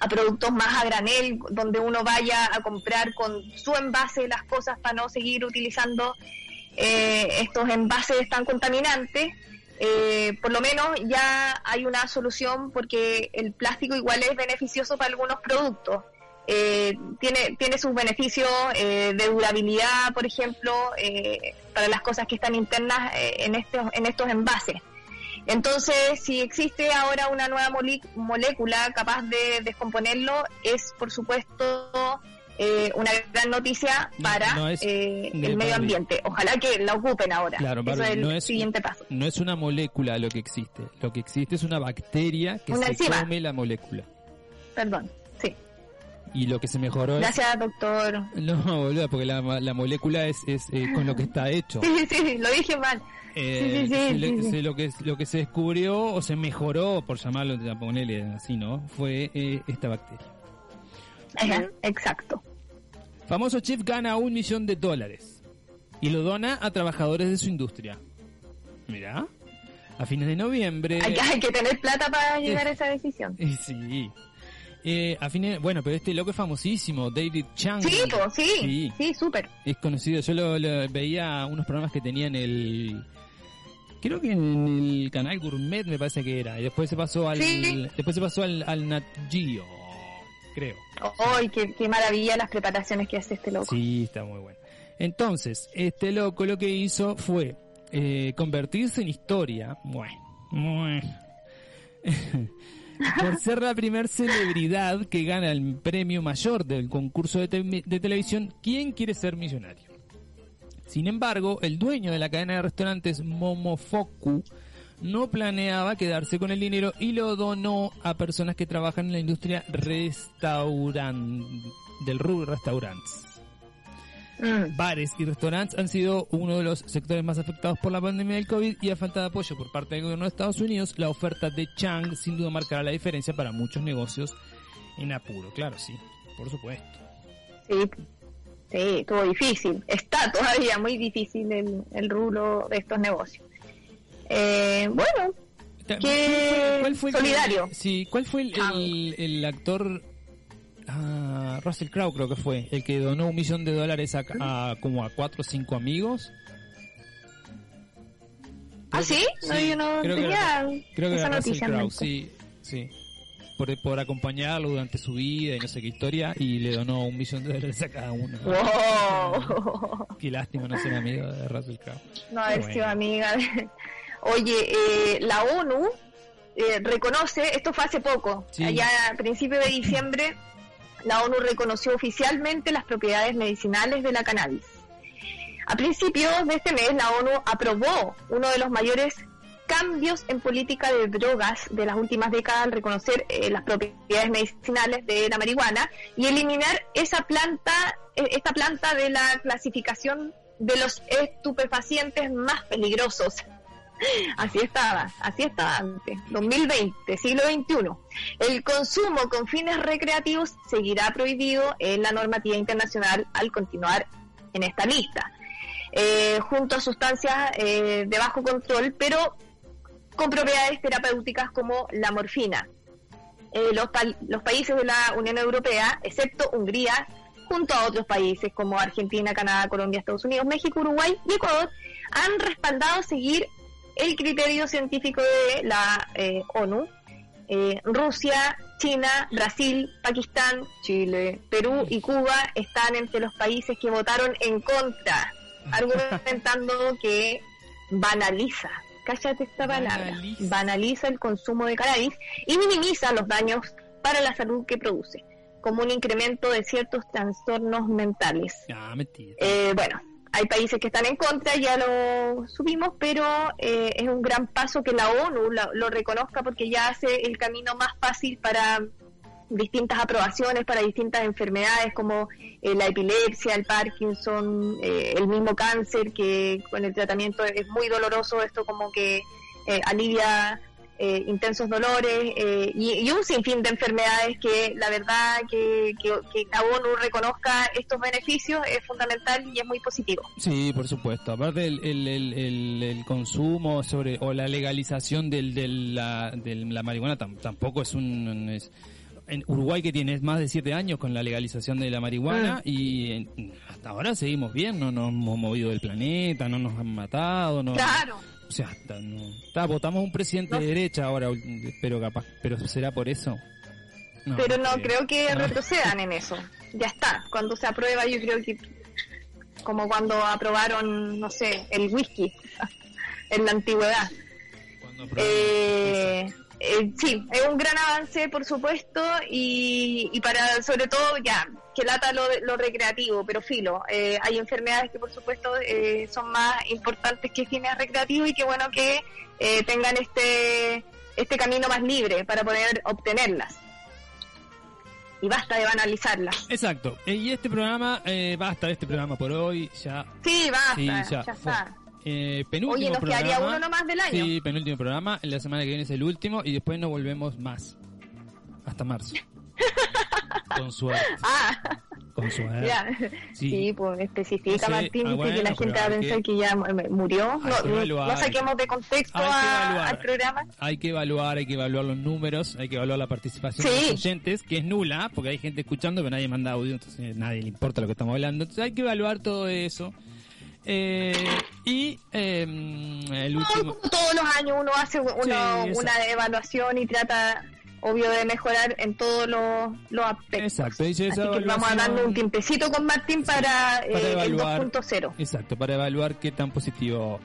a productos más a granel, donde uno vaya a comprar con su envase las cosas para no seguir utilizando eh, estos envases tan contaminantes. Eh, por lo menos ya hay una solución porque el plástico igual es beneficioso para algunos productos. Eh, tiene, tiene sus beneficios eh, de durabilidad, por ejemplo, para las cosas que están internas en, estos, en estos envases. Entonces, si existe ahora una nueva molécula capaz de descomponerlo, es por supuesto una gran noticia para el medio ambiente. Ojalá que la ocupen ahora. Claro, Eso es el no es, siguiente paso. No es una molécula lo que existe. Lo que existe es una bacteria que se come la molécula. Perdón y lo que se mejoró Gracias, doctor. No, boludo, porque la, la molécula es, es eh, con lo que está hecho. Sí, sí, lo dije mal. Eh, sí, sí, lo, que, lo que se descubrió o se mejoró, por llamarlo, ponerle así, ¿no? Fue eh, esta bacteria. Exacto. Famoso chef gana un millón de dólares y lo dona a trabajadores de su industria. Mirá, a fines de noviembre... Hay que, hay que tener plata para llegar a esa decisión. Sí, eh, a fines, bueno, pero este loco es famosísimo, David Chang. Sí, sí, sí, súper. Es conocido, yo lo, veía unos programas que tenían el... Creo que en el canal Gourmet me parece que era. Y después se pasó al... Después se pasó al, al Nat Geo, creo. ¡Ay, qué, maravilla las preparaciones que hace este loco! Sí, está muy bueno. Entonces, este loco lo que hizo fue eh, convertirse en historia. Bueno, bueno. por ser la primer celebridad que gana el premio mayor del concurso de, televisión ¿Quién quiere ser millonario? Sin embargo, el dueño de la cadena de restaurantes Momofoku no planeaba quedarse con el dinero y lo donó a personas que trabajan en la industria restaurant del rubro restaurantes. Mm. Bares y restaurantes han sido uno de los sectores más afectados por la pandemia del COVID y a falta de apoyo por parte del gobierno de Estados Unidos, la oferta de Chang sin duda marcará la diferencia para muchos negocios en apuro. Claro, sí, por supuesto. Sí, sí, todo difícil. Está todavía muy difícil el, el rubro de estos negocios. Eh, bueno, ¿Cuál fue, solidario. sí, ¿cuál fue el, el actor Ah, Russell Crowe creo que fue, el que donó un millón de dólares a, como a cuatro o cinco amigos. ¿Ah, sí? No, yo no creo tenía creo que era Russell Crowe, sí, sí. Por, por acompañarlo durante su vida y no sé qué historia, y le donó un millón de dólares a cada uno. Wow. Qué lástima no ser amigo de Russell Crowe. No haber sido amiga de... Oye, eh, la ONU eh, reconoce, esto fue hace poco, allá a principios de diciembre, la ONU reconoció oficialmente las propiedades medicinales de la cannabis. A principios de este mes, la ONU aprobó uno de los mayores cambios en política de drogas de las últimas décadas al reconocer eh, las propiedades medicinales de la marihuana y eliminar esa planta, eh, esta planta de la clasificación de los estupefacientes más peligrosos. Así estaba, así estaba antes, 2020, siglo XXI. El consumo con fines recreativos seguirá prohibido en la normativa internacional al continuar en esta lista. Eh, junto a sustancias de bajo control, pero con propiedades terapéuticas como la morfina. Eh, los, los países de la Unión Europea, excepto Hungría, junto a otros países como Argentina, Canadá, Colombia, Estados Unidos, México, Uruguay y Ecuador, han respaldado seguir el criterio científico de la eh, ONU. Eh, Rusia, China, Brasil, Pakistán, Chile, Perú y Cuba están entre los países que votaron en contra, argumentando que banaliza cállate esta palabra, banaliza. el consumo de cannabis y minimiza los daños para la salud que produce, como un incremento de ciertos trastornos mentales. Ah, eh, bueno, hay países que están en contra, ya lo subimos, pero eh, es un gran paso que la ONU lo reconozca porque ya hace el camino más fácil para distintas aprobaciones para distintas enfermedades como eh, la epilepsia, el Parkinson, eh, el mismo cáncer, que con el tratamiento es muy doloroso, esto como que eh, alivia intensos dolores y, un sinfín de enfermedades que la verdad que, que, que la ONU reconozca estos beneficios es fundamental y es muy positivo. Sí, por supuesto. Aparte el, el, el, consumo sobre o la legalización del, del la, la marihuana tampoco es un en Uruguay que tiene más de siete años con la legalización de la marihuana ah. y hasta ahora seguimos bien, no nos hemos movido del planeta, no nos han matado, no. Claro. O sea, votamos un presidente de derecha ahora, pero capaz, pero será por eso. pero no, creo que retrocedan en eso. Ya está. Cuando se aprueba, yo creo que como cuando aprobaron, no sé, el whisky en la antigüedad. Eh, eh, sí, es un gran avance, por supuesto, y, para, sobre todo, ya, que lata lo, lo recreativo, pero filo, eh, hay enfermedades que, por supuesto, eh, son más importantes que fines recreativos y que bueno que tengan este, este camino más libre para poder obtenerlas. Y basta de banalizarlas. Exacto. Y este programa, basta de este programa por hoy, ya. Sí, basta, ya, está. Eh, penúltimo Oye, nos programa. quedaría uno nomás del año. Sí, penúltimo programa. La semana que viene es el último y después nos volvemos más. Hasta marzo. Con suerte. Ah. Con suerte. Sí. pues especifica Martín ah, que la gente va a pensar que, ya murió. No, saquemos de contexto al programa. Hay que evaluar, hay que evaluar los números, hay que evaluar la participación de los oyentes, que es nula, porque hay gente escuchando, pero nadie manda audio, entonces nadie le importa lo que estamos hablando. Entonces hay que evaluar todo eso eh, y eh, el último... todos los años uno hace una evaluación y trata, obvio, de mejorar en todos los, aspectos. Exacto. Así que vamos a darle un tiempecito con Martín para, eh, el 2.0. Exacto, para evaluar qué tan positivo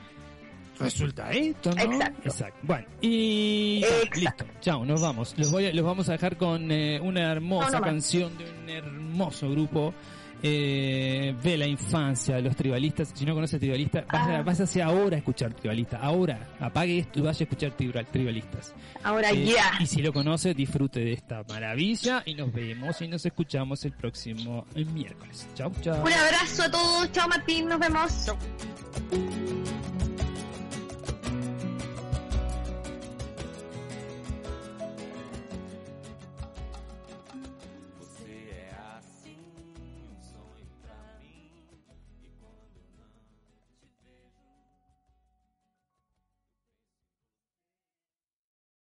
resulta esto, ¿no? Exacto. Bueno, y listo. Chao, nos vamos. Los, voy los vamos a dejar con eh, una hermosa canción de un hermoso grupo eh, ve la infancia de los tribalistas. Si no conoces tribalistas, vas, a, hacer ahora a escuchar tribalistas. Ahora, apague esto y vaya a escuchar tribalistas. Ahora eh, ya. Y si lo conoce, disfrute de esta maravilla y nos vemos y nos escuchamos el próximo miércoles. Chao, chao. Un abrazo a todos. Chao, Martín. Nos vemos.